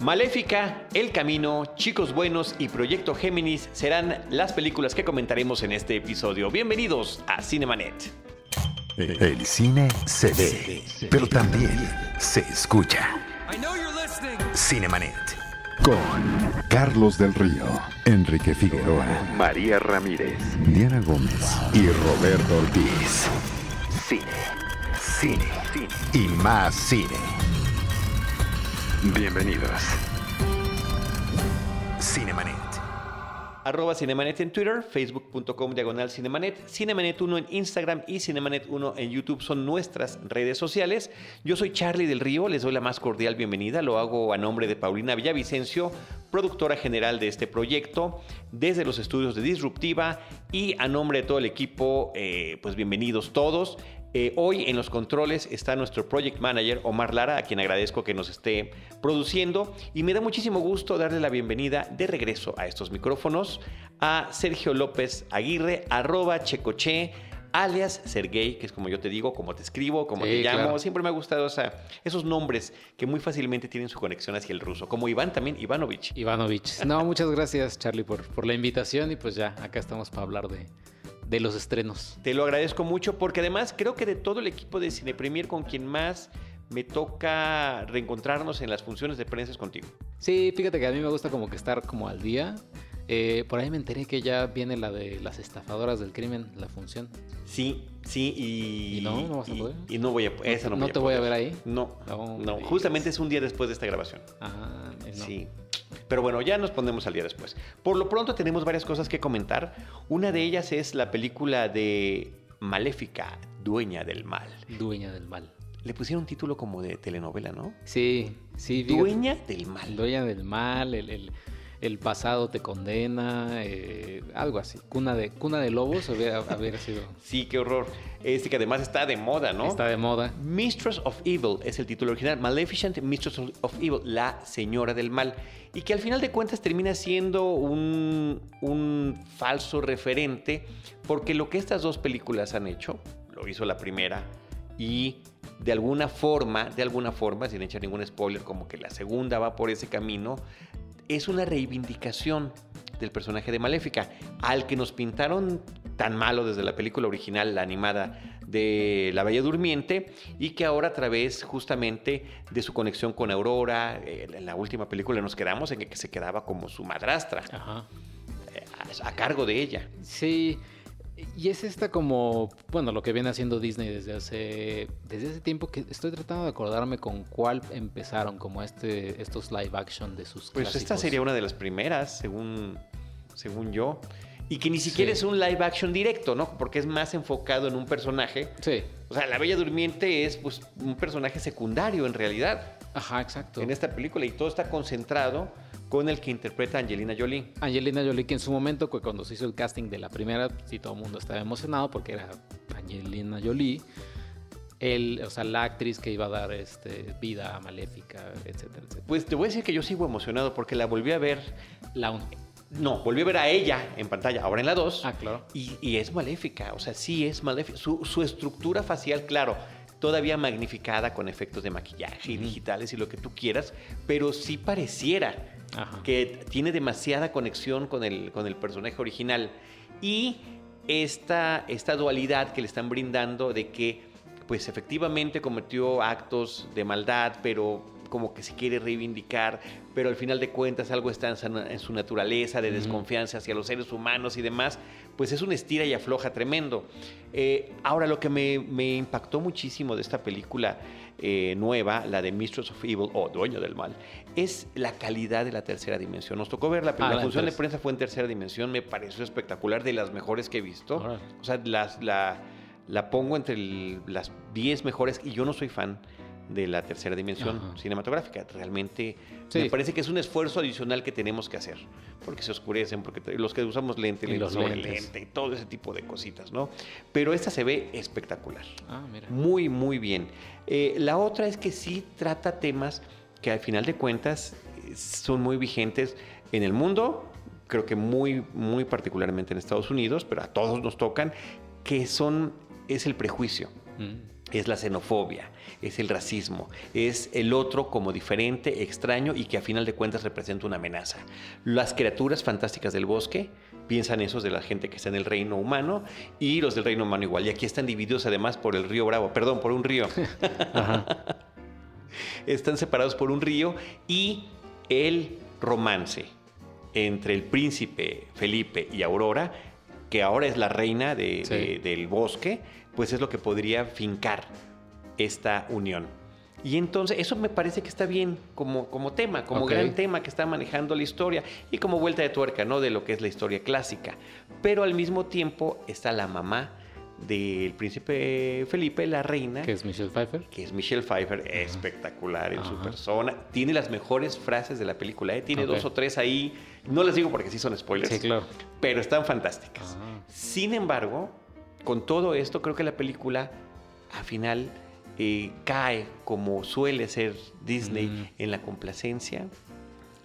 Maléfica, El Camino, Chicos Buenos y Proyecto Géminis serán las películas que comentaremos en este episodio. Bienvenidos a Cinemanet. El cine se ve, pero también se escucha. Cinemanet. Con Carlos del Río, Enrique Figueroa, María Ramírez, Diana Gómez y Roberto Ortiz. Cine, cine, cine y más cine. Bienvenidos. Cinemanet. Arroba Cinemanet en Twitter, facebook.com diagonal Cinemanet, Cinemanet1 en Instagram y Cinemanet1 en YouTube son nuestras redes sociales. Yo soy Charlie del Río, les doy la más cordial bienvenida, lo hago a nombre de Paulina Villavicencio, productora general de este proyecto, desde los estudios de Disruptiva y a nombre de todo el equipo, eh, pues bienvenidos todos. Eh, hoy en los controles está nuestro project manager Omar Lara, a quien agradezco que nos esté produciendo y me da muchísimo gusto darle la bienvenida de regreso a estos micrófonos a Sergio López Aguirre, arroba checoche, alias Sergey, que es como yo te digo, como te escribo, como Sí, te llamo. claro. Siempre me ha gustado esa- esos nombres que muy fácilmente tienen su conexión hacia el ruso, como Iván también, Ivanovich. Ivanovich. No, muchas gracias, Charlie, por, por la invitación. Y pues ya, acá estamos para hablar de, de los estrenos. Te lo agradezco mucho porque además creo que de todo el equipo de Cine Premier con quien más me toca reencontrarnos en las funciones de prensa es contigo. Sí, fíjate que a mí me gusta como que estar como al día. Eh, por ahí me enteré que ya viene la de las estafadoras del crimen, la función. Sí, sí, y. ¿Y no? ¿No vas a poder? Y, no voy a esa no, ¿No te voy a ver ahí? No, No, no. me Justamente es un día después de esta grabación. Ah, eh, no. Sí. Pero bueno, ya nos ponemos al día después. Por lo pronto tenemos varias cosas que comentar. Una de ellas es la película de Maléfica, Dueña del Mal. Dueña del mal. Le pusieron un título como de telenovela, ¿no? Sí, sí. fíjate. Dueña del Mal. Dueña del mal, el, el- el pasado te condena, eh, algo así. Cuna de, cuna de lobos hubiera, hubiera sido. Sí, qué horror. Este que además está de moda, ¿no? Está de moda. Mistress of Evil es el título original. Maleficent Mistress of- of Evil, la señora del mal. Y que al final de cuentas termina siendo un, un falso referente, porque lo que estas dos películas han hecho, lo hizo la primera, y de alguna forma, de alguna forma, sin echar ningún spoiler, como que la segunda va por ese camino, es una reivindicación del personaje de Maléfica, al que nos pintaron tan malo desde la película original, la animada de La Bella Durmiente, y que ahora a través justamente de su conexión con Aurora, en la última película nos quedamos en que se quedaba como su madrastra, Ajá. eh, a, a cargo de ella. Sí, y es esta como, bueno, lo que viene haciendo Disney desde hace, desde hace tiempo que estoy tratando de acordarme con cuál empezaron como este, estos live action de sus Pues esta sería una de las primeras, según, según yo. Y que ni siquiera Sí. es un live action directo, ¿no? Porque es más enfocado en un personaje. Sí, O sea, la Bella Durmiente es pues, un personaje secundario en realidad ajá, exacto. en esta película y todo está concentrado con el que interpreta Angelina Jolie. Angelina Jolie, que en su momento, cu- cuando se hizo el casting de la primera, sí todo el mundo estaba emocionado porque era Angelina Jolie. El, o sea, la actriz que iba a dar este, vida a Maléfica, etcétera, etcétera. Pues te voy a decir que yo sigo emocionado porque la volví a ver. La un- No, volví a ver a ella en pantalla, ahora en la 2. Ah, claro. Y, y es maléfica, o sea, sí es maléfica. Su, su estructura facial, claro, todavía magnificada con efectos de maquillaje y digitales y lo que tú quieras, pero sí pareciera Que tiene demasiada conexión con el, con el personaje original. Y esta, esta dualidad que le están brindando de que, pues efectivamente cometió actos de maldad, pero como que se quiere reivindicar, pero al final de cuentas algo está en su, naturaleza de desconfianza hacia los seres humanos y demás, pues es un estira y afloja tremendo. Eh, ahora, lo que me, me impactó muchísimo de esta película eh, nueva, la de Mistress of Evil o Dueño del Mal, es la calidad de la tercera dimensión. Nos tocó ver la, Ah, la función de prensa fue en tercera dimensión, me pareció espectacular, de las mejores que he visto. Órale. O sea, las- la, la pongo entre el- las 10 mejores y yo no soy fan de la tercera dimensión Ajá. cinematográfica. Realmente Sí. me parece que es un esfuerzo adicional que tenemos que hacer, porque se oscurecen, porque los que usamos lente, lente los sobre lentes. lente y todo ese tipo de cositas, ¿no? Pero esta se ve espectacular. Ah, mira. Muy, muy bien. Eh, la otra es que sí trata temas que al final de cuentas son muy vigentes en el mundo, creo que muy, muy particularmente en Estados Unidos, pero a todos nos tocan, que son, es el prejuicio. Mm. Es la xenofobia, es el racismo, es el otro como diferente, extraño y que a final de cuentas representa una amenaza. Las criaturas fantásticas del bosque piensan esos de la gente que está en el reino humano y los del reino humano igual. Y aquí están divididos además por el río Bravo, perdón, por un río. están separados por un río y el romance entre el príncipe Felipe y Aurora, que ahora es la reina del bosque, pues es lo que podría fincar esta unión. Y entonces eso me parece que está bien como, como tema, como gran tema que está manejando la historia y como vuelta de tuerca, ¿no? De lo que es la historia clásica. Pero al mismo tiempo está la mamá del príncipe Felipe, la reina. Que es Michelle Pfeiffer. Que es Michelle Pfeiffer, espectacular en su persona. Tiene las mejores frases de la película, ¿eh? tiene dos o tres ahí. No les digo porque sí son spoilers. Sí, claro. Pero están fantásticas. Sin embargo, con todo esto, creo que la película, al final, eh, cae como suele ser Disney mm. en la complacencia,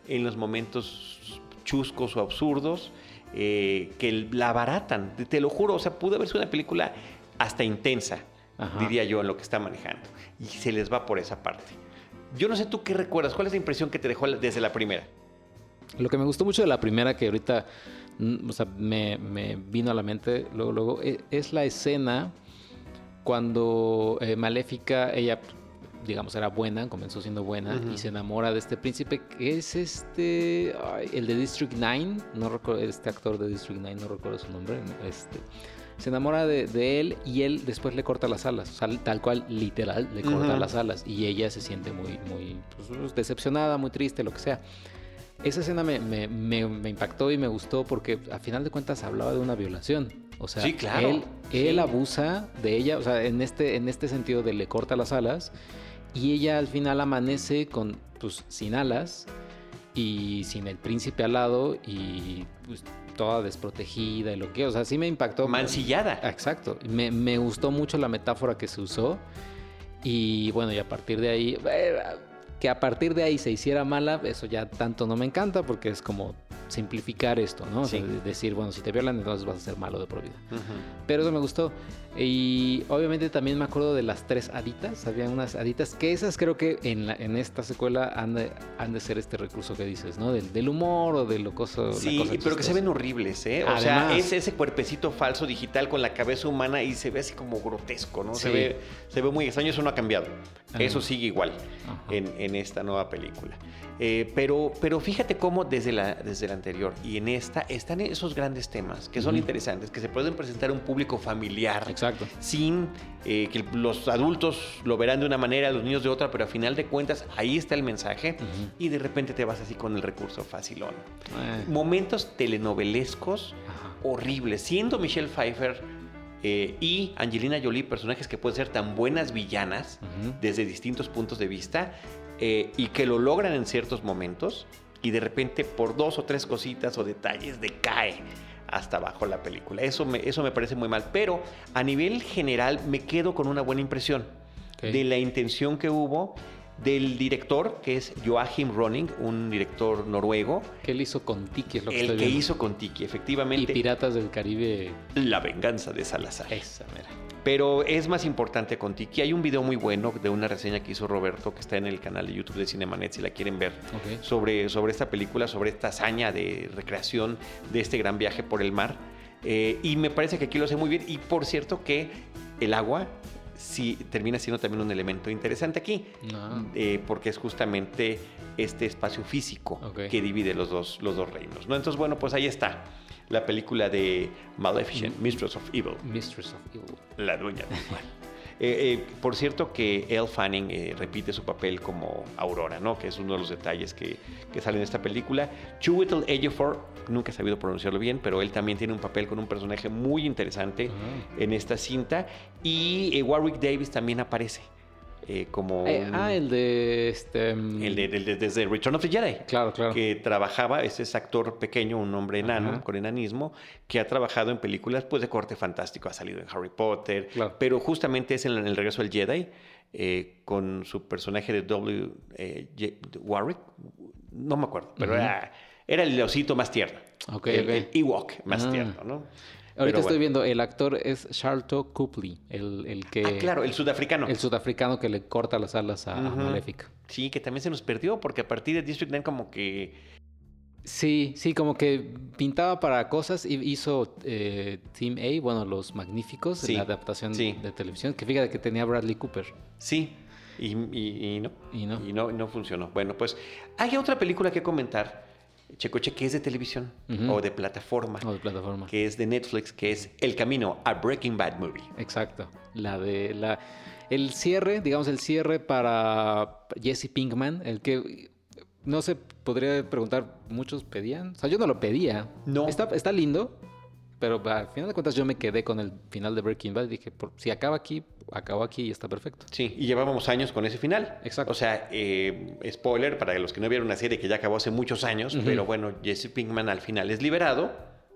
en los momentos chuscos o absurdos, eh, que la baratan. Te lo juro, o sea, pudo haber sido una película hasta intensa, diría yo, en lo que está manejando. Y se les va por esa parte. Yo no sé tú qué recuerdas, ¿cuál es la impresión que te dejó desde la primera? Lo que me gustó mucho de la primera, que ahorita o sea, me, vino a la mente luego, luego, e, es la escena cuando eh, Maléfica, ella, digamos, era buena, comenzó siendo buena y se enamora de este príncipe que es este, el de District 9, no recuerdo, este actor de District 9, no recuerdo su nombre, este se enamora de, él y él después le corta las alas, tal cual, literal, le corta las alas y ella se siente muy, muy pues, decepcionada, muy triste, lo que sea. Esa escena me, me, impactó y me gustó porque a final de cuentas hablaba de una violación. O sea, él, él abusa de ella, o sea, en este, en este sentido de le corta las alas y ella al final amanece con, pues, sin alas y sin el príncipe al lado y pues, toda desprotegida y lo que, o sea, sí me impactó. Mancillada. Exacto. Me, me gustó mucho la metáfora que se usó y bueno, y a partir de ahí... Eh, que a partir de ahí se hiciera mala, eso ya tanto no me encanta porque es como simplificar esto, ¿no? decir, bueno, si te violan, entonces vas a ser malo de por vida. Pero eso me gustó. Y obviamente también me acuerdo de las tres haditas. Había unas haditas que esas creo que en, la, en esta secuela han de, han de ser este recurso que dices, ¿no? Del, humor o de lo cosa. Sí, pero que se ven horribles, ¿eh? O sea, es ese cuerpecito falso digital con la cabeza humana y se ve así como grotesco, ¿no? Se, ve, se ve muy extraño, eso no ha cambiado. Eso sigue igual en, en, esta nueva película. Eh, pero, pero fíjate cómo desde la, desde la anterior y en esta están esos grandes temas que son interesantes, que se pueden presentar a un público familiar. Exacto. Sin eh, que los adultos lo verán de una manera, los niños de otra, pero a final de cuentas ahí está el mensaje y de repente te vas así con el recurso facilón. Eh. Momentos telenovelescos horribles. Siendo Michelle Pfeiffer y Angelina Jolie, personajes que pueden ser tan buenas villanas desde distintos puntos de vista, eh, y que lo logran en ciertos momentos y de repente por dos o tres cositas o detalles decae hasta abajo la película. Eso me, eso me parece muy mal, pero a nivel general me quedo con una buena impresión de la intención que hubo del director, que es Joachim Ronning, un director noruego. Que él hizo con Tiki, es lo que El que hizo con Tiki, efectivamente. Y Piratas del Caribe. La venganza de Salazar. Esa, mira. Pero es más importante con Tiki. Hay un video muy bueno de una reseña que hizo Roberto, que está en el canal de YouTube de Cinemanet, si la quieren ver, sobre, sobre esta película, sobre esta hazaña de recreación de este gran viaje por el mar. Eh, y me parece que aquí lo hace muy bien. Y por cierto que el agua sí termina siendo también un elemento interesante aquí, ah. eh, porque es justamente este espacio físico que divide los dos, los dos reinos. ¿no? Entonces, bueno, pues ahí está la película de Maleficent, Mistress of Evil. Mistress of Evil. La dueña del mal. Eh, eh, por cierto que Elle Fanning eh, repite su papel como Aurora, ¿no? Que es uno de los detalles que, que salen de esta película. Chiwetel Ejiofor, nunca he sabido pronunciarlo bien, pero él también tiene un papel con un personaje muy interesante en esta cinta. Y Warwick Davis también aparece. Eh, como... Eh, ah, el de... Este, mm, el, de, desde Return of the Jedi. Claro, claro. Que trabajaba, ese es actor pequeño, un hombre enano, con enanismo, que ha trabajado en películas pues, de corte fantástico, ha salido en Harry Potter, pero justamente es en el regreso del Jedi, eh, con su personaje de W. Warwick, no me acuerdo, pero era, el osito más tierno. el, Ewok más ah. tierno, ¿no? Ahorita estoy viendo, el actor es Charlton Copley, el, el, que... Ah, claro, el sudafricano. El sudafricano que le corta las alas a, Maléfica. Sí, que también se nos perdió, porque a partir de District 9 como que... Sí, sí, como que pintaba para cosas y hizo eh, Team A, bueno, Los Magníficos, en la adaptación de televisión, que fíjate que tenía Bradley Cooper. Sí, y, y, no. Y no. Y no, no funcionó. Bueno, pues hay otra película que comentar Checoche, que es de televisión o de plataforma. O de plataforma. Que es de Netflix, que es El Camino a Breaking Bad Movie. Exacto. La de la. El cierre, digamos, el cierre para Jesse Pinkman, el que no se podría preguntar, muchos pedían. O sea, yo no lo pedía. No. Está, está lindo, pero al final de cuentas yo me quedé con el final de Breaking Bad. Dije, por, si acaba aquí, acabó aquí y está perfecto. Sí, y llevábamos años con ese final. Exacto. O sea, eh, spoiler para los que no vieron una serie que ya acabó hace muchos años, pero bueno, Jesse Pinkman al final es liberado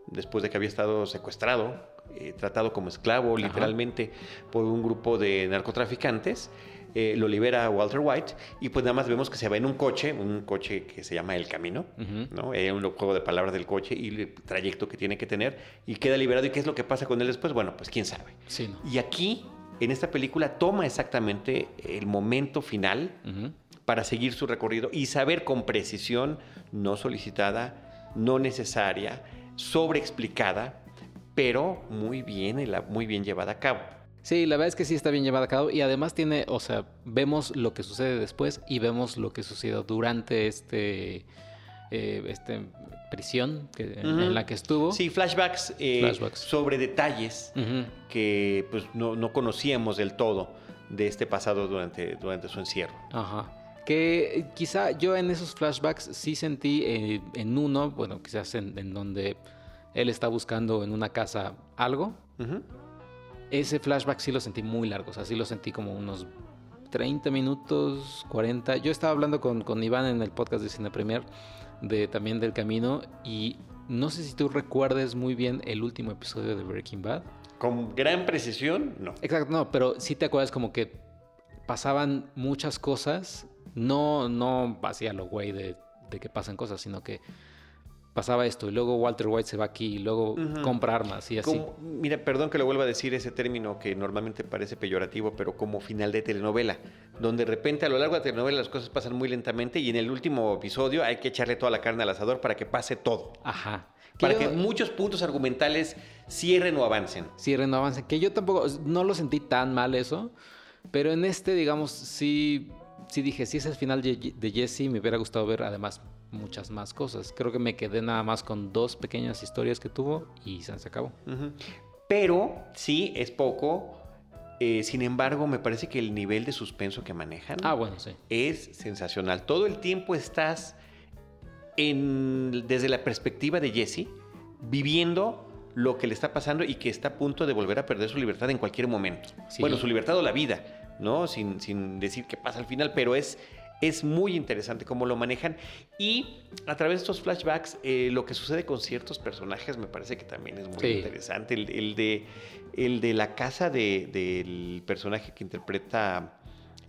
después de que había estado secuestrado, eh, tratado como esclavo literalmente por un grupo de narcotraficantes. Eh, lo libera Walter White y pues nada más vemos que se va en un coche, un coche que se llama El Camino, ¿no? Es un juego de palabras del coche y el trayecto que tiene que tener y queda liberado. ¿Y qué es lo que pasa con él después? Bueno, pues quién sabe. Sí, Y aquí en esta película toma exactamente el momento final para seguir su recorrido y saber con precisión, no solicitada, no necesaria, sobreexplicada, pero muy bien, muy bien llevada a cabo. Sí, la verdad es que sí está bien llevada a cabo y además tiene, o sea, vemos lo que sucede después y vemos lo que sucedió durante este, eh, este prisión en, la que estuvo. Sí, flashbacks, eh, sobre detalles que pues, no, conocíamos del todo de este pasado durante, durante su encierro. Ajá. Que quizá yo en esos flashbacks sí sentí eh, en uno, bueno, quizás en, donde él está buscando en una casa algo. Ese flashback sí lo sentí muy largo, o sea, sí lo sentí como unos 30 minutos, 40. Yo estaba hablando con, con Iván en el podcast de Cine Premier de, también del camino. Y no sé si tú recuerdes muy bien el último episodio de Breaking Bad. Con gran precisión, no. Exacto, no, pero sí te acuerdas como que pasaban muchas cosas. No, no hacía lo güey de, de que pasan cosas, sino que pasaba esto y luego Walter White se va aquí y luego compra armas y así. mira, perdón que lo vuelva a decir ese término que normalmente parece peyorativo, pero como final de telenovela, donde de repente a lo largo de la telenovela las cosas pasan muy lentamente y en el último episodio hay que echarle toda la carne al asador para que pase todo. Ajá. Para que muchos puntos argumentales cierren o avancen. Cierren o avancen. Que yo tampoco, no lo sentí tan mal eso, pero en este, digamos, sí, sí dije, si es el final de Jesse, me hubiera gustado ver además muchas más cosas. Creo que me quedé nada más con dos pequeñas historias que tuvo y se acabó. Pero sí, es poco. Eh, sin embargo, me parece que el nivel de suspenso que manejan ah, bueno, sí. es sensacional. Todo el tiempo estás en, desde la perspectiva de Jesse, viviendo lo que le está pasando y que está a punto de volver a perder su libertad en cualquier momento. Bueno, su libertad o la vida, ¿no? Sin, sin decir qué pasa al final, pero es es muy interesante cómo lo manejan y a través de estos flashbacks eh, lo que sucede con ciertos personajes me parece que también es muy interesante. El, de, el de la casa del personaje que interpreta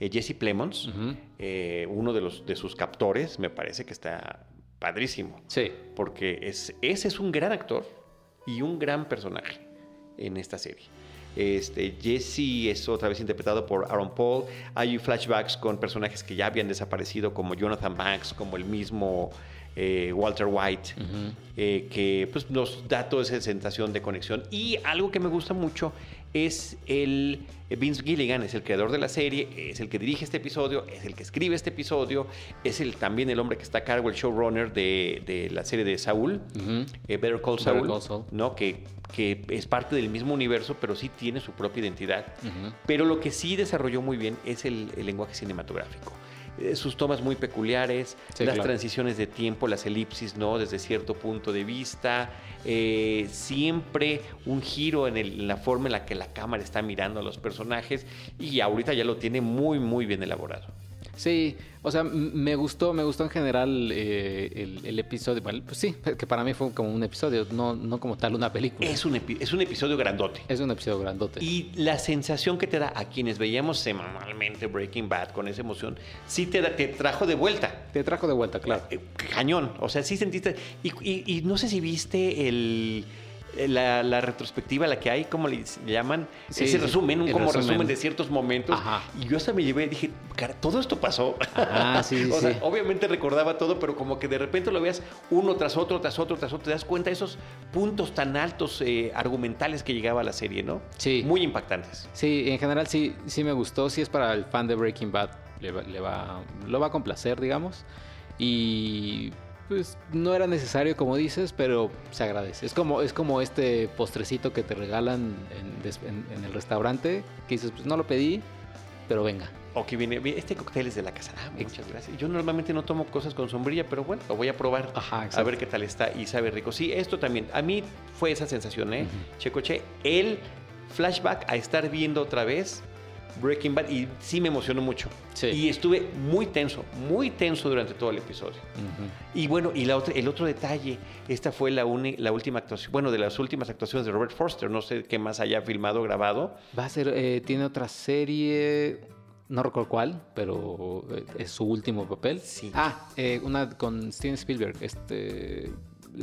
eh, Jesse Plemons, eh, uno de, los, de sus captores, me parece que está padrísimo. Sí. Porque es, ese es un gran actor y un gran personaje en esta serie. Este, Jesse es otra vez interpretado por Aaron Paul. Hay flashbacks con personajes que ya habían desaparecido, como Jonathan Banks, como el mismo eh, Walter White, eh, que pues, nos da toda esa sensación de conexión. Y algo que me gusta mucho es el Vince Gilligan, es el creador de la serie, es el que dirige este episodio, es el que escribe este episodio, es el, también el hombre que está a cargo, el showrunner de, la serie de Saul, eh, Better Call Saul, ¿no? Que, que es parte del mismo universo, pero sí tiene su propia identidad. Pero lo que sí desarrolló muy bien es el lenguaje cinematográfico. Eh, sus tomas muy peculiares, las transiciones de tiempo, las elipsis, ¿no? Desde cierto punto de vista, eh, siempre un giro en, la forma en la que la cámara está mirando a los personajes y ahorita ya lo tiene muy, muy bien elaborado. Sí, o sea, me gustó, me gustó en general eh, el, episodio. pues sí, que para mí fue como un episodio, no, no como tal una película. Es un, es un episodio grandote. Es un episodio grandote. Y la sensación que te da a quienes veíamos semanalmente Breaking Bad con esa emoción, sí te, te trajo de vuelta. Te trajo de vuelta, claro. Eh, cañón. O sea, sí sentiste. Y, y no sé si viste el eh, la, la retrospectiva, la que hay, ¿cómo le llaman? Sí, Ese sí, resumen, un como resumen. resumen. de ciertos momentos. Ajá. Y yo hasta me llevé y dije, cara, todo esto pasó. Ah, sí, sí, o sea, sí. obviamente recordaba todo, pero como que de repente lo veas uno tras otro, tras otro, tras otro, te das cuenta de esos puntos tan altos eh, argumentales que llegaba a la serie, ¿no? Sí. Muy impactantes. Sí, en general sí, sí me gustó. Si es para el fan de Breaking Bad, le va- lo va a complacer, digamos. Y pues no era necesario, como dices, pero se agradece. Es como, es como este postrecito que te regalan en, en- en el restaurante, que dices, pues no lo pedí, pero venga. O que viene, este cóctel es de la casa. Ah, muchas gracias. Yo normalmente no tomo cosas con sombrilla, pero bueno, lo voy a probar. Ajá, a ver qué tal está y sabe rico. Sí, esto también. A mí fue esa sensación, ¿eh? Checoche, el flashback a estar viendo otra vez Breaking Bad y sí me emocionó mucho. Sí. Y estuve muy tenso, muy tenso durante todo el episodio. Y bueno, y la otra, el otro detalle, esta fue la, uni- la última actuación, bueno, de las últimas actuaciones de Robert Forster, no sé qué más haya filmado, grabado. Va a ser, eh, tiene otra serie, no recuerdo cuál, pero eh, es su último papel. Sí. Ah, eh, una con Steven Spielberg, este,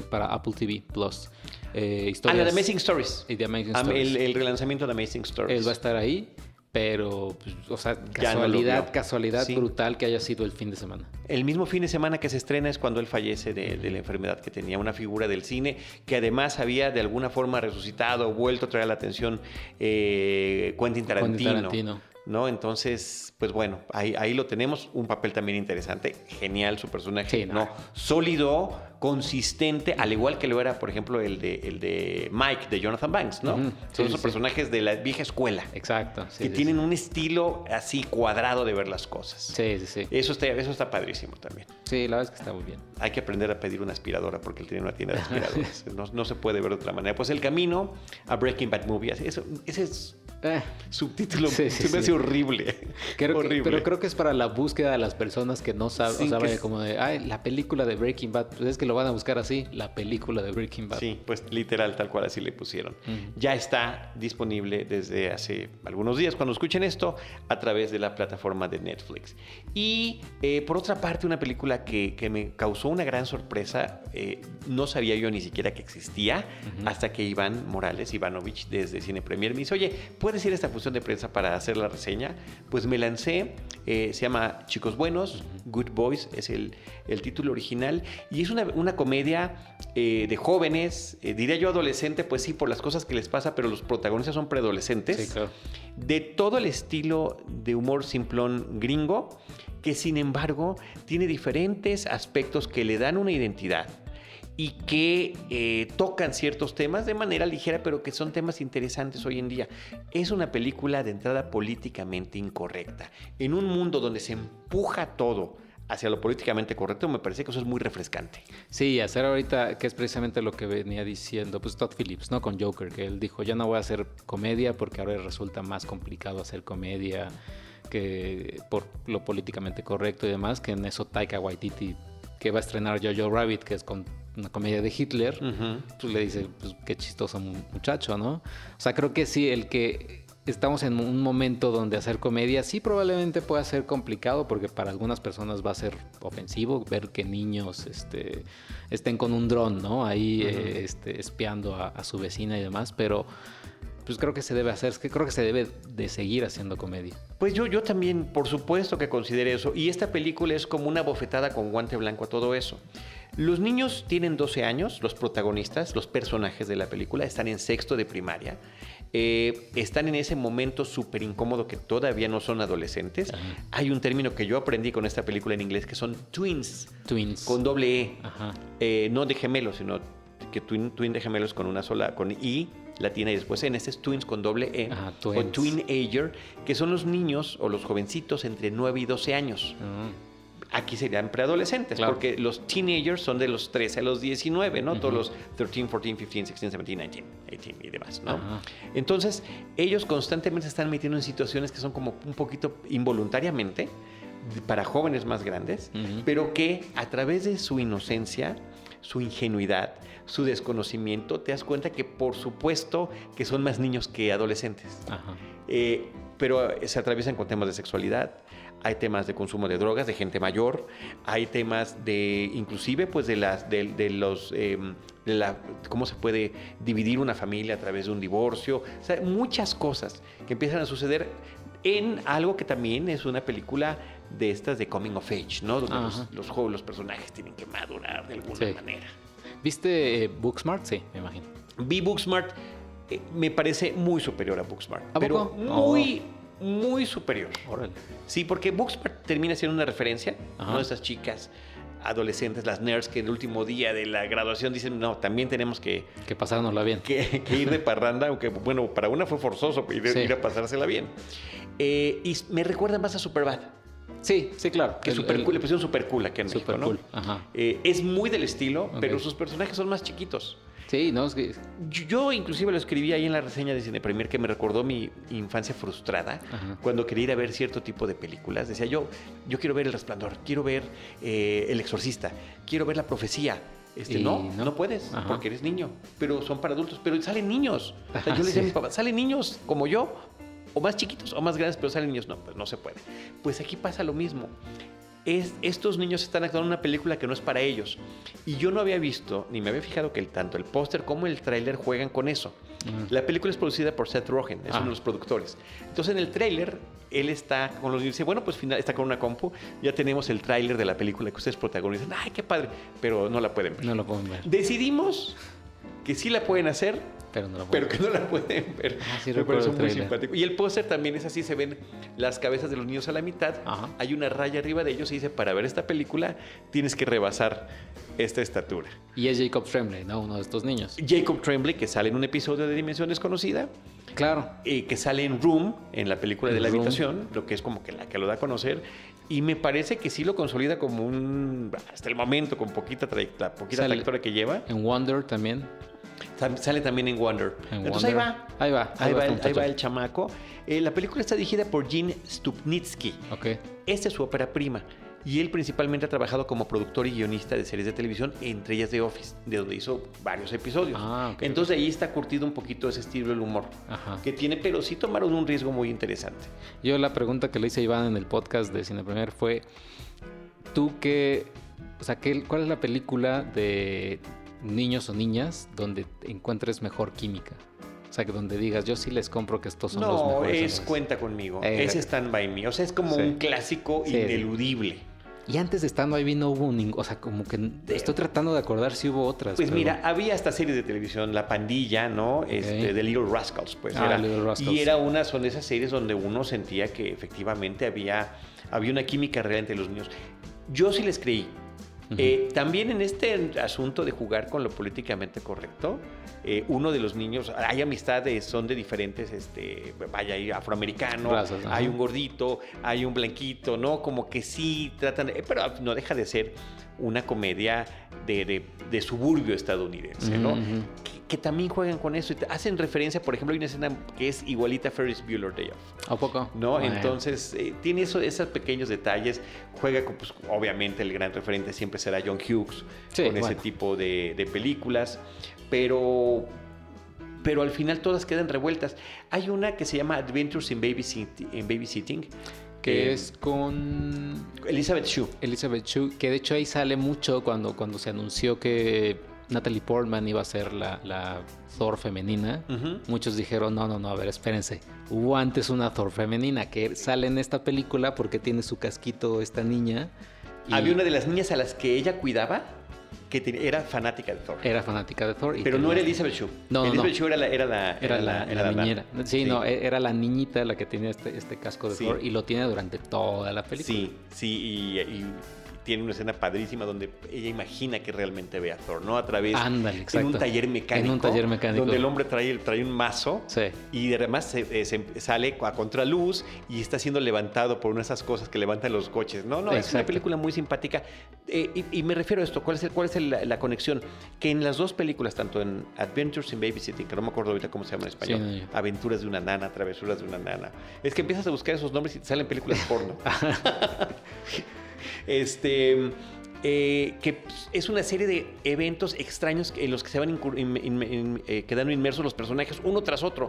para Apple TV Plus. Eh, Ah, la historias de Amazing Stories. The Amazing Am- Stories. el, el relanzamiento de Amazing Stories. Él va a estar ahí, pero, pues, o sea, no casualidad, casualidad Sí. brutal que haya sido el fin de semana. El mismo fin de semana que se estrena es cuando él fallece de, de la enfermedad que tenía, una figura del cine que además había de alguna forma resucitado, vuelto a traer la atención eh, Quentin Tarantino. Quentin Tarantino. ¿No? Entonces, pues bueno, ahí, ahí lo tenemos, un papel también interesante, genial su personaje, Sí, no. ¿no? Sólido, consistente, al igual que lo era, por ejemplo, el de, el de Mike, de Jonathan Banks, ¿no? Son sí, esos sí. personajes de la vieja escuela, Exacto. sí, que tienen un estilo así cuadrado de ver las cosas. Sí, sí, sí. Eso está, eso está padrísimo también. Sí, la verdad es que está muy bien. Hay que aprender a pedir una aspiradora porque él tiene una tienda de aspiradores. no, no se puede ver de otra manera. Pues el camino a Breaking Bad Movie. Eso, ese es Eh, subtítulo. Se me hace horrible. Creo que- horrible. pero creo que es para la búsqueda de las personas que no saben, o que es- como de, ay, la película de Breaking Bad, pues es que lo van a buscar así, la película de Breaking Bad. Sí, pues literal, tal cual así le pusieron. Ya está disponible desde hace algunos días, cuando escuchen esto, a través de la plataforma de Netflix. Y eh, por otra parte, una película que, que me causó una gran sorpresa, eh, no sabía yo ni siquiera que existía, hasta que Iván Morales, Ivanovich, desde Cine Premier, me dice, oye, ¿puedes ir a esta función de prensa para hacer la reseña? Pues me lancé, eh, se llama Chicos Buenos, Good Boys, es el, el título original, y es una, una comedia eh, de jóvenes, eh, diría yo adolescente, pues sí, por las cosas que les pasa, pero los protagonistas son preadolescentes, Sí, claro. de todo el estilo de humor simplón gringo, que sin embargo tiene diferentes aspectos que le dan una identidad y que eh, tocan ciertos temas de manera ligera, pero que son temas interesantes hoy en día. Es una película de entrada políticamente incorrecta. En un mundo donde se empuja todo hacia lo políticamente correcto, me parece que eso es muy refrescante. Sí, hacer ahorita, que es precisamente lo que venía diciendo, pues Todd Phillips, ¿no? Con Joker, que él dijo, ya no voy a hacer comedia porque ahora resulta más complicado hacer comedia que por lo políticamente correcto y demás, que en eso Taika Waititi, que va a estrenar Jojo Rabbit, que es con una comedia de Hitler, pues le dice, pues qué chistoso mu- muchacho, ¿no? O sea, creo que sí, el que estamos en un momento donde hacer comedia sí probablemente pueda ser complicado porque para algunas personas va a ser ofensivo ver que niños este, estén con un dron, ¿no? Ahí eh, este, espiando a, a su vecina y demás, pero pues creo que se debe hacer, creo que se debe de seguir haciendo comedia. Pues yo, yo también, por supuesto que considero eso. Y esta película es como una bofetada con guante blanco a todo eso. Los niños tienen 12 años, los protagonistas, los personajes de la película, están en sexto de primaria. Eh, están en ese momento súper incómodo que todavía no son adolescentes. Ajá. Hay un término que yo aprendí con esta película en inglés que son twins, Twins. con doble E. Ajá. Eh, no de gemelos, sino que twin, twin de gemelos con una sola, con I latina y después en este es twins con doble E Ajá, o twin ager, que son los niños o los jovencitos entre 9 y 12 años. Ah, Aquí serían preadolescentes, Claro. porque los teenagers son de los 13 a los 19, ¿no? Todos Ujú. los 13, 14, 15, 16, 17, 19, 18 y demás, ¿no? Ajá. Entonces, ellos constantemente se están metiendo en situaciones que son como un poquito involuntariamente para jóvenes más grandes, Ujú. pero que a través de su inocencia, su ingenuidad, su desconocimiento, te das cuenta que por supuesto que son más niños que adolescentes. Ajá. Eh, pero se atraviesan con temas de sexualidad, hay temas de consumo de drogas de gente mayor, hay temas de, inclusive, pues de las, de, de los, em, de la, cómo se puede dividir una familia a través de un divorcio, o sea, muchas cosas que empiezan a suceder en algo que también es una película de estas de coming of age, ¿no? Donde los, los jóvenes, los personajes tienen que madurar de alguna Sí. manera. ¿Viste eh, Booksmart? Sí, me imagino. Vi Booksmart, eh, me parece muy superior a Booksmart, ¿A pero poco? muy, muy superior. Órale. Sí, porque Booksmart termina siendo una referencia, Ajá. ¿no? Esas chicas adolescentes, las nerds que en el último día de la graduación dicen, no, también tenemos que, Que pasárnosla bien. que- que ir de parranda, aunque bueno, para una fue forzoso ir, Sí. ir a pasársela bien. Eh, y me recuerda más a Superbad, Sí, sí, claro. que El- super el- cool, le pusieron super cool aquí en Super México, ¿no? cool. Ajá. Eh, es muy del estilo, pero sus personajes son más chiquitos. Sí, no, es que. Yo, inclusive lo escribí ahí en la reseña de Cine Premier que me recordó mi infancia frustrada Ajá. cuando quería ir a ver cierto tipo de películas. Decía yo, yo quiero ver El Resplandor, quiero ver eh, El Exorcista, quiero ver La Profecía. Este, no, no. no, puedes, Ajá. porque eres niño, pero son para adultos, pero salen niños. O sea, Ajá, yo le decía sí. a mi papá, salen niños como yo, o más chiquitos, o más grandes, pero salen niños. No, pues no se puede. Pues aquí pasa lo mismo. Es, estos niños están actuando en una película que no es para ellos. Y yo no había visto, ni me había fijado que el, tanto el póster como el tráiler juegan con eso. Mm. La película es producida por Seth Rogen, es Ah. uno de los productores. Entonces en el tráiler, él está con los niños, dice, bueno, pues final, está con una compu, ya tenemos el tráiler de la película que ustedes protagonizan. Ay, qué padre, pero no la pueden ver. No lo pueden ver. Decidimos que sí la pueden hacer, Pero no lo pero que no la pueden ver. Ah, sí, Me el muy simpático. Y el póster también es así, se ven las cabezas de los niños a la mitad, Ajá. hay una raya arriba de ellos y dice, para ver esta película tienes que rebasar esta estatura. Y es Jacob Tremblay, ¿no? Uno de estos niños. Jacob Tremblay, que sale en un episodio de Dimensión Desconocida, Claro. eh, que sale en Room, en la película de la Room. habitación, lo que es como que la que lo da a conocer, y me parece que sí lo consolida como un, hasta el momento, con poquita, la poquita trayectoria que lleva. En Wonder también. Sale también en Wonder. En Entonces Wonder. ahí va. Ahí va. Ahí va, el, ahí muchacho. va el chamaco. Eh, la película está dirigida por Gene Stupnitsky. Ok. Esta es su ópera prima. Y él principalmente ha trabajado como productor y guionista de series de televisión, entre ellas The Office, de donde hizo varios episodios. Ah, ok, Entonces ahí está curtido un poquito ese estilo del humor Ajá. que tiene, pero sí tomaron un riesgo muy interesante. Yo la pregunta que le hice a Iván en el podcast de Cine Premier fue, ¿tú qué, o sea, cuál es la película de niños o niñas donde encuentres mejor química? O sea, que donde digas, yo sí les compro que estos son los No, mejores. es amigos". Cuenta conmigo. Eh, es Stand By Me. O sea, es como sí. un clásico Sí. ineludible. Y antes de estando ahí no hubo ningún, o sea, como que estoy tratando de acordar si hubo otras. Pues pero- mira, había hasta series de televisión, La Pandilla, ¿no? Este, de Little Rascals, pues Ah, era. Little Rascals. Y era una, son esas series donde uno sentía que efectivamente había, había una química real entre los niños. Yo sí les creí. Eh, también en este asunto de jugar con lo políticamente correcto, eh, uno de los niños, hay amistades, son de diferentes, este, vaya, hay afroamericano, Razas, ajá. hay un gordito, hay un blanquito, ¿no? Como que sí tratan, de- pero no deja de ser una comedia de, de- de suburbio estadounidense, ¿no? Que, también juegan con eso y te hacen referencia, por ejemplo, hay una escena que es igualita a Ferris Bueller Day Off. ¿A poco? ¿no? Bueno. Entonces, eh, tiene eso, esos pequeños detalles. Juega con, pues, obviamente, el gran referente siempre será John Hughes Sí, con ese tipo de, de películas. Pero, pero al final todas quedan revueltas. Hay una que se llama Adventures in Babysitting, in Babysitting Que eh, es con Elizabeth Shue. Elizabeth Shue, que de hecho ahí sale mucho cuando, cuando se anunció que Natalie Portman iba a ser la, la Thor femenina. Ujú. Muchos dijeron, no, no, no, a ver, espérense. Hubo antes una Thor femenina que sale en esta película porque tiene su casquito esta niña. y Había una de las niñas a las que ella cuidaba que te- era fanática de Thor. Era fanática de Thor. y Pero no tenía- era Elizabeth Shue. No, no, no. Elizabeth Shue era la, era la, Era la, era la nana. niñera. Sí, no, e- era la niñita la que tenía este, este casco de Sí. Thor y lo tiene durante toda la película. Sí, sí, y, y tiene una escena padrísima donde ella imagina que realmente ve a Thor, ¿no? A través Ándale, en un taller mecánico. En un taller mecánico. Donde el hombre trae, trae un mazo Sí. y además se, eh, se- sale a contraluz y está siendo levantado por una de esas cosas que levantan los coches. No, no, es una película muy simpática. Eh, y, y me refiero a esto, ¿cuál es, el- cuál es el- la, la conexión? Que en las dos películas, tanto en Adventures in Babysitting, que no me acuerdo ahorita cómo se llama en español, Sí, no, yo. Aventuras de una nana, Travesuras de una nana, es que empiezas a buscar esos nombres y te salen películas porno. Este, eh, que es una serie de eventos extraños en los que se van eh, quedando inmersos los personajes uno tras otro,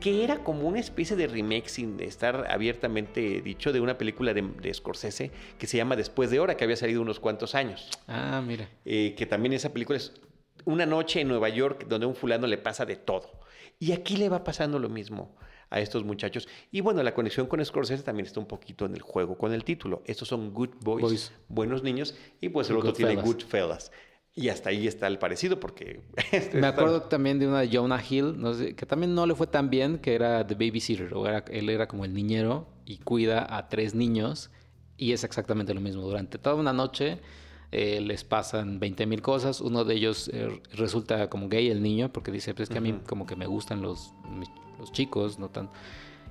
que era como una especie de remake sin estar abiertamente dicho de una película de, Scorsese que se llama Después de Hora, que había salido unos cuantos años. Ah, mira. Eh, que también esa película es una noche en Nueva York donde a un fulano le pasa de todo. Y aquí le va pasando lo mismo a estos muchachos. Y bueno, la conexión con Scorsese también está un poquito en el juego con el título. Estos son Good Boys, buenos niños, y pues el otro tiene Good Fellas. Y hasta ahí está el parecido porque... Este Me acuerdo también de una de Jonah Hill, que también no le fue tan bien, que era The Babysitter, o era, él era como el niñero y cuida a tres niños y es exactamente lo mismo. Durante toda una noche eh, les pasan 20 mil cosas, uno de ellos eh, resulta como gay el niño porque dice, pues es que a mí como que me gustan los, los chicos, no tan...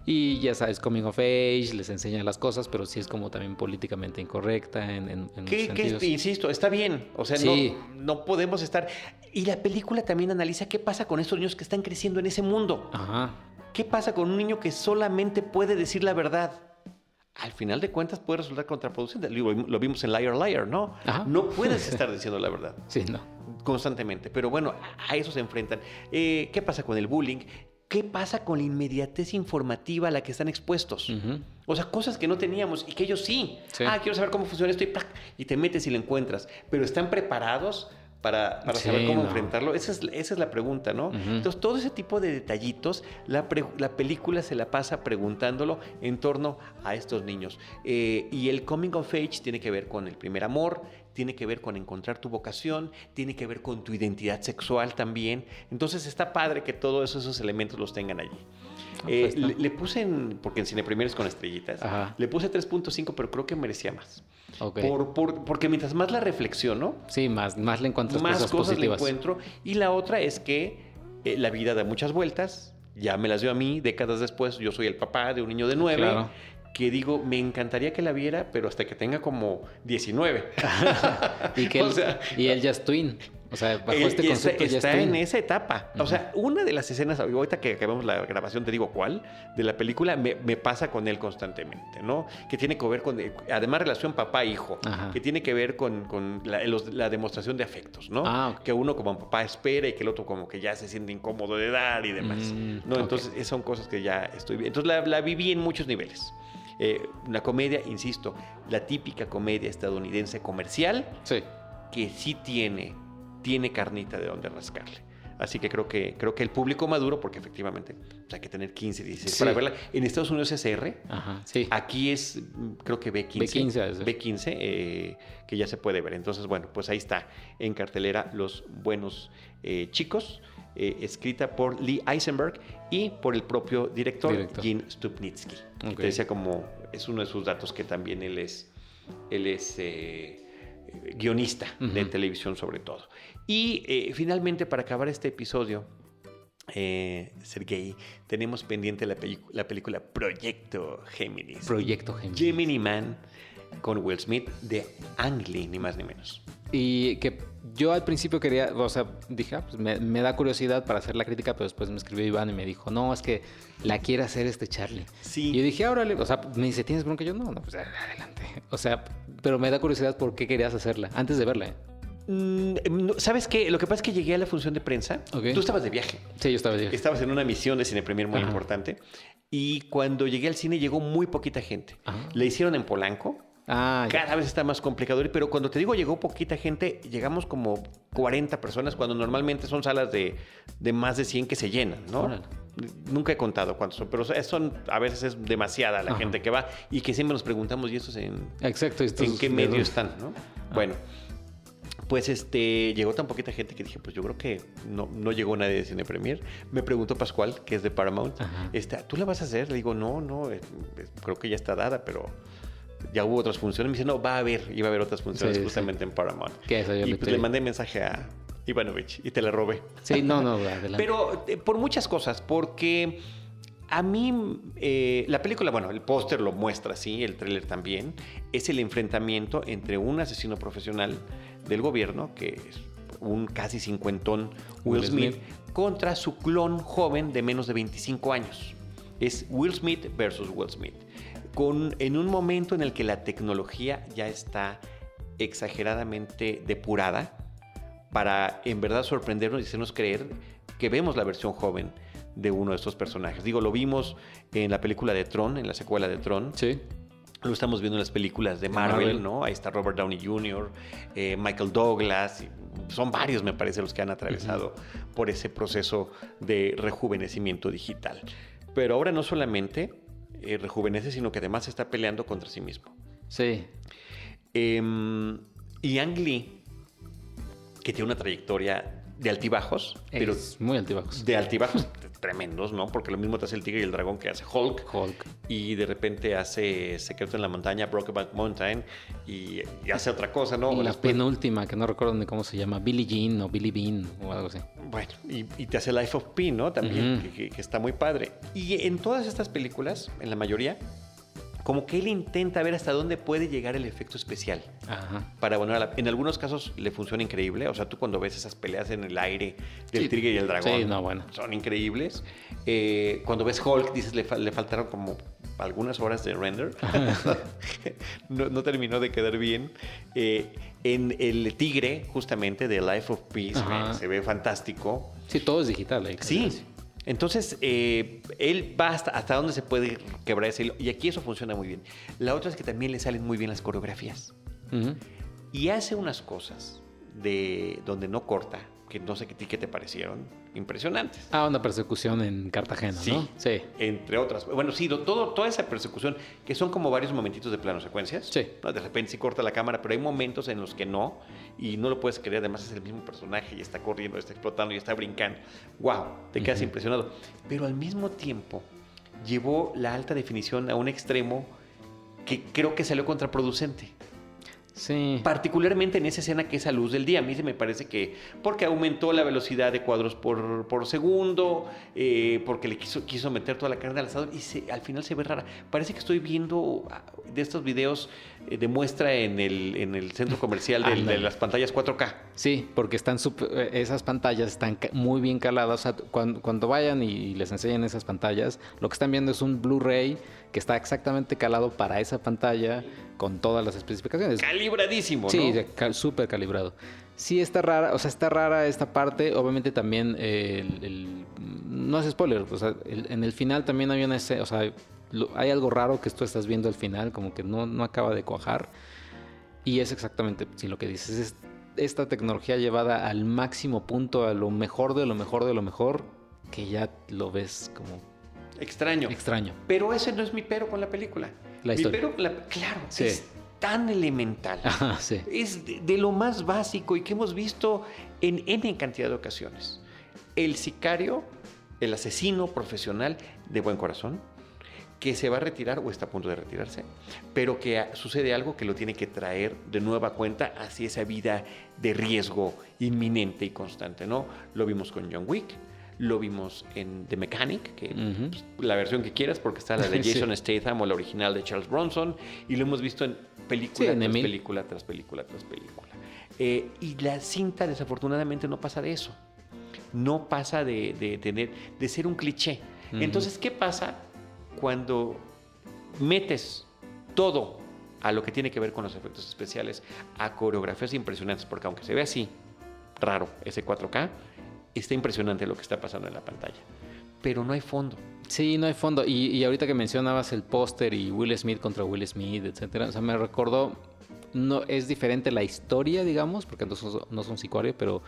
Y ya sabes, coming of age, les enseña las cosas, pero sí es como también políticamente incorrecta en, en, ¿Qué, insisto, está bien. O sea, no, no podemos estar... Y la película también analiza qué pasa con estos niños que están creciendo en ese mundo. Ajá. ¿Qué pasa con un niño que solamente puede decir la verdad? al final de cuentas puede resultar contraproducente. Lo vimos en Liar Liar, ¿no? No puedes estar diciendo la verdad. Sí, no. Constantemente. Pero bueno, a eso se enfrentan. Eh, ¿Qué pasa con el bullying? ¿Qué pasa con la inmediatez informativa a la que están expuestos? O sea, cosas que no teníamos y que ellos sí. Ah, quiero saber cómo funciona esto y, y te metes y lo encuentras. Pero están preparados para, saber cómo enfrentarlo? Esa es, esa es, la pregunta, ¿no? Entonces, todo ese tipo de detallitos, la, la, película se la pasa preguntándolo en torno a estos niños. Eh, y el coming of age tiene que ver con el primer amor, tiene que ver con encontrar tu vocación, tiene que ver con tu identidad sexual también. Entonces, está padre que todos esos elementos los tengan allí. Eh, le, puse en, porque en Cine Premier es con estrellitas, le puse 3.5, pero creo que merecía más. Por, porque mientras más la reflexiono, sí, más, más le encuentro más cosas, cosas le encuentro. Y la otra es que eh, la vida da muchas vueltas. Ya me las dio a mí décadas después. Yo soy el papá de un niño de nueve. Que digo, me encantaría que la viera, pero hasta que tenga como 19. y, que y él ya es twin. O sea, bajo este concepto está, está en esa etapa. O sea, una de las escenas, ahorita que acabamos la grabación, te digo cuál, de la película, me, pasa con él constantemente, ¿no? Que tiene que ver con, además, relación papá-hijo, que tiene que ver con, la, demostración de afectos, ¿no? Ah, que uno como papá espera y que el otro como que ya se siente incómodo de dar y demás. Mm, ¿no? Entonces, son cosas que ya estoy bien. Entonces, la, viví en muchos niveles. Eh, una comedia, insisto, la típica comedia estadounidense comercial, sí. que sí tiene tiene carnita de donde rascarle. Así que creo que creo que el público maduro, porque efectivamente hay que tener 15, 16 para verla. En Estados Unidos es R. sí. Aquí es, creo que B15. B15, B15 eh, que ya se puede ver. Entonces, bueno, pues ahí está en cartelera Los Buenos eh, Chicos, eh, escrita por Lee Eisenberg y por el propio director, Gene Stupnitsky. Okay. decía como, es uno de sus datos que también él es, él es guionista de televisión sobre todo. Y eh, finalmente, para acabar este episodio, eh, Sergei, tenemos pendiente la, la, película Proyecto Géminis. Proyecto Géminis. Gemini Man con Will Smith de Ang Lee, ni más ni menos. Y que yo al principio quería, o sea, dije, ah, pues me, da curiosidad para hacer la crítica, pero después me escribió Iván y me dijo, no, es que la quiere hacer este Charlie. Sí. Y yo dije, ahora, o sea, me dice, ¿tienes bronca? Yo, no, no, pues adelante. O sea, pero me da curiosidad por qué querías hacerla, antes de verla. ¿eh? Mm, ¿Sabes qué? Lo que pasa es que llegué a la función de prensa. Tú estabas de viaje. Sí, yo estaba de viaje. Estabas en una misión de Cine Premier muy importante. Y cuando llegué al cine llegó muy poquita gente. Le hicieron en Polanco. Ah, Cada vez está más complicado, pero cuando te digo llegó poquita gente, llegamos como 40 personas, cuando normalmente son salas de, más de 100 que se llenan, ¿no? Nunca he contado cuántos son, pero son, a veces es demasiada la gente que va y que siempre nos preguntamos, ¿y estos en, Exacto, en qué medio están? ¿no? Bueno, pues este, llegó tan poquita gente que dije, pues yo creo que no, no llegó nadie de Cine Premier. Me preguntó Pascual, que es de Paramount, este, ¿tú la vas a hacer? Le digo, no, no, eh, creo que ya está dada, pero ya hubo otras funciones. Me dice, no, va a haber, iba a haber otras funciones justamente en Paramount. y pues le mandé mensaje a Ivanovich y te la robé. Sí, no, no, adelante. Pero eh, por muchas cosas, porque a mí eh, la película, bueno, el póster lo muestra así, el tráiler también, es el enfrentamiento entre un asesino profesional del gobierno, que es un casi cincuentón Will, Smith, contra su clon joven de menos de 25 años. Es Will Smith versus Will Smith. Con, en un momento en el que la tecnología ya está exageradamente depurada para en verdad sorprendernos y hacernos creer que vemos la versión joven de uno de estos personajes. Digo, lo vimos en la película de Tron, en la secuela de Tron. Sí. Lo estamos viendo en las películas de Marvel, ¿no? Ahí está Robert Downey Jr., eh, Michael Douglas, son varios, me parece, los que han atravesado por ese proceso de rejuvenecimiento digital. Pero ahora no solamente eh, rejuvenece, sino que además está peleando contra sí mismo. Sí. Em, y Ang Lee, que tiene una trayectoria de altibajos, pero Es muy altibajos. de altibajos tremendos, ¿no? Porque lo mismo te hace el tigre y el dragón que hace Hulk. Hulk. Y de repente hace Secreto en la Montaña, Brokeback Mountain, y, y hace otra cosa, ¿no? Y la Después- penúltima, que no recuerdo ni cómo se llama, Billie Jean o Billy Bean o algo así. Bueno, y, y te hace Life of Pi, ¿no? También, Ujú. que, que- que está muy padre. Y en todas estas películas, en la mayoría, como que él intenta ver hasta dónde puede llegar el efecto especial. Ajá. Para bueno, en algunos casos le funciona increíble. O sea, tú cuando ves esas peleas en el aire del Sí. tigre y el dragón, Sí, no, bueno. son increíbles. Eh, cuando ves Hulk, dices, le, le faltaron como algunas horas de render. no, no terminó de quedar bien. Eh, en el tigre, justamente, de Life of Peace, Ajá. se ve fantástico. Sí, todo es digital. ahí, Sí. Entonces, eh, él va hasta, hasta donde se puede quebrar ese hilo. Y aquí eso funciona muy bien. La otra es que también le salen muy bien las coreografías. Y hace unas cosas de donde no corta, que no sé qué, te parecieron, impresionantes. Ah, una persecución en Cartagena, Sí. ¿no? Sí. Entre otras. Bueno, sí, do- todo, toda esa persecución, que son como varios momentitos de plano secuencias. Sí. De repente sí corta la cámara, pero hay momentos en los que no, y no lo puedes creer. Además, es el mismo personaje y está corriendo, está explotando y está brincando. ¡Wow! Te quedas Ujú. impresionado. Pero al mismo tiempo, llevó la alta definición a un extremo que creo que salió contraproducente. Sí. Particularmente en esa escena que es a luz del día. A mí se me parece que porque aumentó la velocidad de cuadros por, por segundo, eh, porque le quiso, quiso meter toda la carne al asador y se- al final se ve rara. Parece que estoy viendo ah, de estos videos de muestra en el, en el centro comercial del- de, las pantallas 4K. Sí, porque están sup- eh, esas pantallas están muy bien caladas. O sea, cuando, cuando vayan y les enseñen esas pantallas, lo que están viendo es un Blu-ray que está exactamente calado para esa pantalla con todas las especificaciones. Calibradísimo, Sí, ¿no? súper calibrado. Sí está rara, o sea, está rara esta parte. Obviamente también eh, el, el- no es spoiler, o sea, el- en el final también hay una escena, o sea, lo- hay algo raro que tú estás viendo al final, como que no, no acaba de cuajar. Y es exactamente, lo que dices, es esta tecnología llevada al máximo punto, a lo mejor de lo mejor de lo mejor, que ya lo ves como Extraño. extraño. Pero ese no es mi pero con la película. La mi historia. pero, con la- claro, Sí. es tan elemental. Ajá, sí. es de, de lo más básico y que hemos visto en N cantidad de ocasiones. El sicario, el asesino profesional de buen corazón, que se va a retirar o está a punto de retirarse, pero que sucede algo que lo tiene que traer de nueva cuenta hacia esa vida de riesgo inminente y constante, ¿no? Lo vimos con John Wick, lo vimos en The Mechanic, que pues, la versión que quieras, porque está la de Sí. Jason Statham o la original de Charles Bronson, y lo hemos visto en película Sí, tras película tras película tras película. Eh, y la cinta, desafortunadamente, no pasa de eso. No pasa de, de tener, de ser un cliché. Entonces, ¿qué pasa cuando metes todo a lo que tiene que ver con los efectos especiales, a coreografías impresionantes? Porque aunque se ve así, raro, ese 4K, está impresionante lo que está pasando en la pantalla. Pero no hay fondo. Sí, no hay fondo. Y, y ahorita que mencionabas el póster y Will Smith contra Will Smith, etcétera, o sea, me recordó. No es diferente la historia, digamos, porque no son, no son sicario, pero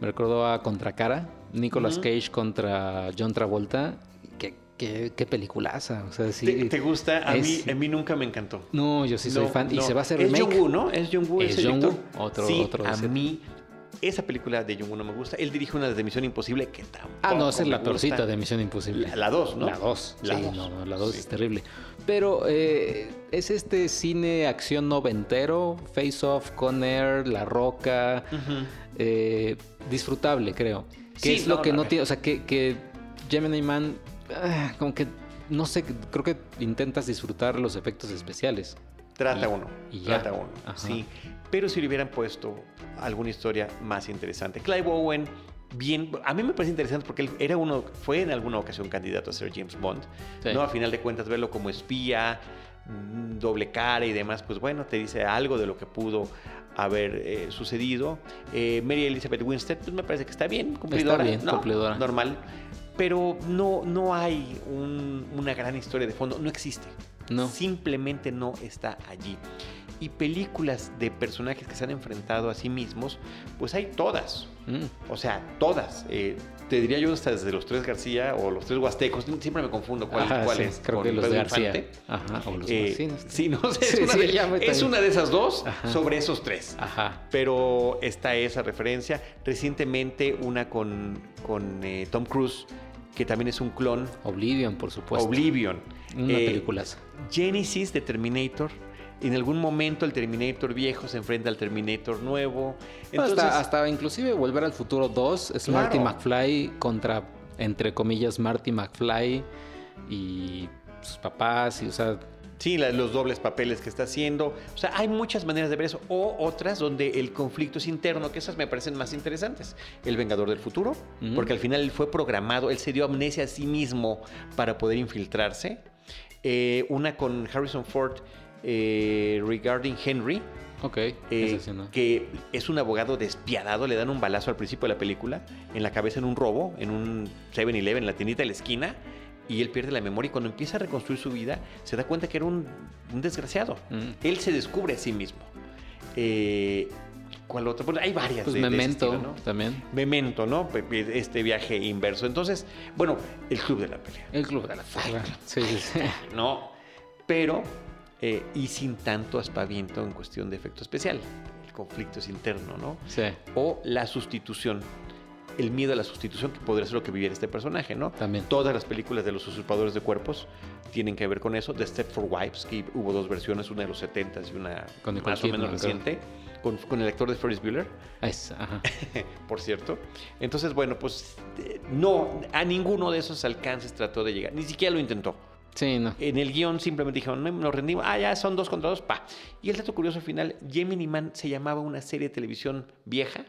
me recordó a Contracara, Nicolas Ujú. Cage contra John Travolta. Qué, qué, peliculaza. O sea, sí. ¿Te, te gusta? A, es- mí, a mí nunca me encantó. No, yo sí soy No, fan. Y se va a hacer Es remake. John Woo, ¿no? Es John Woo. Es el John director. Woo, otro- sí, otro a mí esa película de Woo no me gusta. Él dirige una de Misión Imposible que tampoco Ah, no, esa es la peorcita de Misión Imposible. La- la dos, ¿no? La 2. La sí, no, no, la 2 Sí. es terrible. Pero eh, es este cine acción noventero, Face Off, Con Air, La Roca, eh, disfrutable, creo. Que Sí, es lo no, que no, tiene, o sea, que, que Gemini Man, como que, no sé, creo que intentas disfrutar los efectos especiales. Trata Y- uno. y. Trata uno. Ajá. Sí. Pero si le hubieran puesto alguna historia más interesante. Clive Owen, bien. A mí me parece interesante porque él era uno, fue en alguna ocasión candidato a ser James Bond. Sí. ¿no? A final de cuentas, verlo como espía, mm, doble cara y demás, pues bueno, te dice algo de lo que pudo haber eh, sucedido. Eh, Mary Elizabeth Winstead, pues me parece que está bien, cumplidora. Está bien, ¿no? cumplidora. Normal. Pero no, no hay un- una gran historia de fondo, no existe. No. Simplemente no está allí. Y películas de personajes que se han enfrentado a sí mismos, pues hay todas. Mm. O sea, todas. Eh, te diría yo hasta desde los tres García o los tres Huastecos. Siempre me confundo cuál, Ajá, cuál sí, es. Creo con que los de Pedro García. Infante. Ajá, o los Eh, sí, no sé. sí, no sé. Sí, es, una, de, es una esas dos Ajá. sobre esos tres. Ajá. Pero está esa referencia. Recientemente una con, con eh, Tom Cruise, que también es un clon. Oblivion, por supuesto. Oblivion. Una Eh, película. Genesis de Terminator. En algún momento el Terminator viejo se enfrenta al Terminator nuevo. Entonces, hasta, hasta inclusive Volver al Futuro 2 es Claro. Marty McFly contra, entre comillas, Marty McFly y sus papás. Y, o sea, Sí, la- los dobles papeles que está haciendo. O sea, hay muchas maneras de ver eso. O otras donde el conflicto es interno, que esas me parecen más interesantes. El Vengador del Futuro, porque al final él fue programado, él se dio amnesia a sí mismo para poder infiltrarse. Eh, una con Harrison Ford, eh, Regarding Henry, ok. eh, esa sí, ¿no? que es un abogado despiadado, le dan un balazo al principio de la película, en la cabeza en un robo, en un 7-Eleven, en la tiendita de la esquina, y él pierde la memoria y cuando empieza a reconstruir su vida se da cuenta que era un, un desgraciado. Mm. Él se descubre a sí mismo. Eh, ¿Cuál otro? Bueno, hay varias. Pues de- de Memento estilo, ¿no? también. Memento, ¿no? Este viaje inverso. Entonces, bueno, el club de la pelea. El Club de la Pelea. Sí, sí, sí. No, pero eh, y sin tanto aspaviento en cuestión de efecto especial. El conflicto es interno, ¿no? Sí, O la sustitución. El miedo a la sustitución, que podría ser lo que viviera este personaje, ¿no? También. Todas las películas de los usurpadores de cuerpos tienen que ver con eso. The Step for Wives, que hubo dos versiones, una de los 70s y una Con Nicole más o menos Kidman, reciente, con, con el actor de Ferris Bueller, Es, ajá. por cierto. Entonces, bueno, pues eh, no, a ninguno de esos alcances trató de llegar, ni siquiera lo intentó. Sí, no. En el guion simplemente dijeron, no, nos rendimos, ah, ya son dos contra dos, pa. Y el dato curioso final, Gemini Man se llamaba una serie de televisión vieja,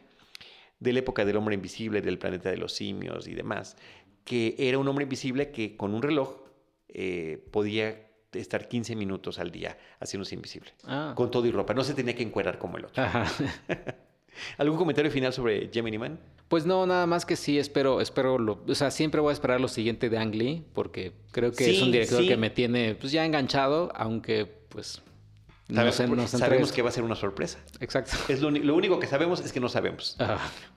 de la época del hombre invisible, del planeta de los simios y demás, que era un hombre invisible que con un reloj eh, podía estar 15 minutos al día haciéndose invisible, Ah. con todo y ropa, no se tenía que encuerar como el otro. Ajá. ¿Algún comentario final sobre Gemini Man? Pues no, nada más que sí, espero, espero, lo, o sea, siempre voy a esperar lo siguiente de Ang Lee, porque creo que es un director sí. que me tiene pues ya enganchado, aunque pues no Sabemos, no que va a ser una sorpresa. Exacto. Es lo, único que sabemos es que no sabemos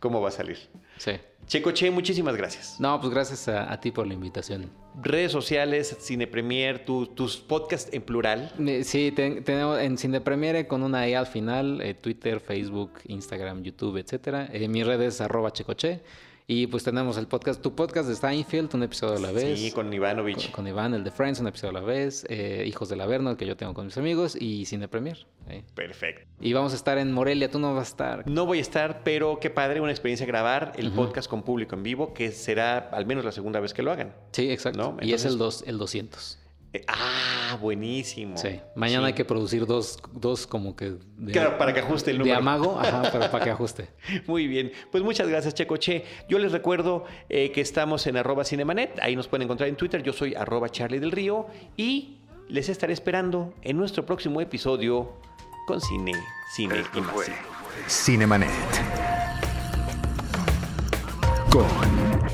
cómo va a salir. sí. Checo Che, muchísimas gracias. No, pues gracias a, a ti por la invitación. redes sociales, Cine Premier, tu- tus podcasts en plural. Sí, ten- tenemos en Cine Premiere con una E al final, eh, Twitter, Facebook, Instagram, YouTube, etcétera. Eh, mi red es arroba checoche. Y pues tenemos el podcast, tu podcast de Steinfeld, un episodio a la vez. Sí, con Ivanovich. con, con Iván, el de Friends, un episodio a la vez. eh, Hijos del Averno, el que yo tengo con mis amigos. Y Cine Premier. eh. Perfecto. Y vamos a estar en Morelia, tú no vas a estar. No voy a estar, pero qué padre, una experiencia grabar el podcast con público en vivo, que será al menos la segunda vez que lo hagan. Sí, exacto. ¿No? Y es el, dos, el 200. Eh, ah, buenísimo. Sí. Mañana Sí. hay que producir dos, dos como que... De, Claro, para que ajuste el De número. amago, ajá, pero para que ajuste. Muy bien, pues muchas gracias Checo Che. Yo les recuerdo eh, que estamos en arroba cinemanet, ahí nos pueden encontrar en Twitter, yo soy arroba Charlie del Río y les estaré esperando en nuestro próximo episodio con cine, cine y más cine. Cinemanet. Con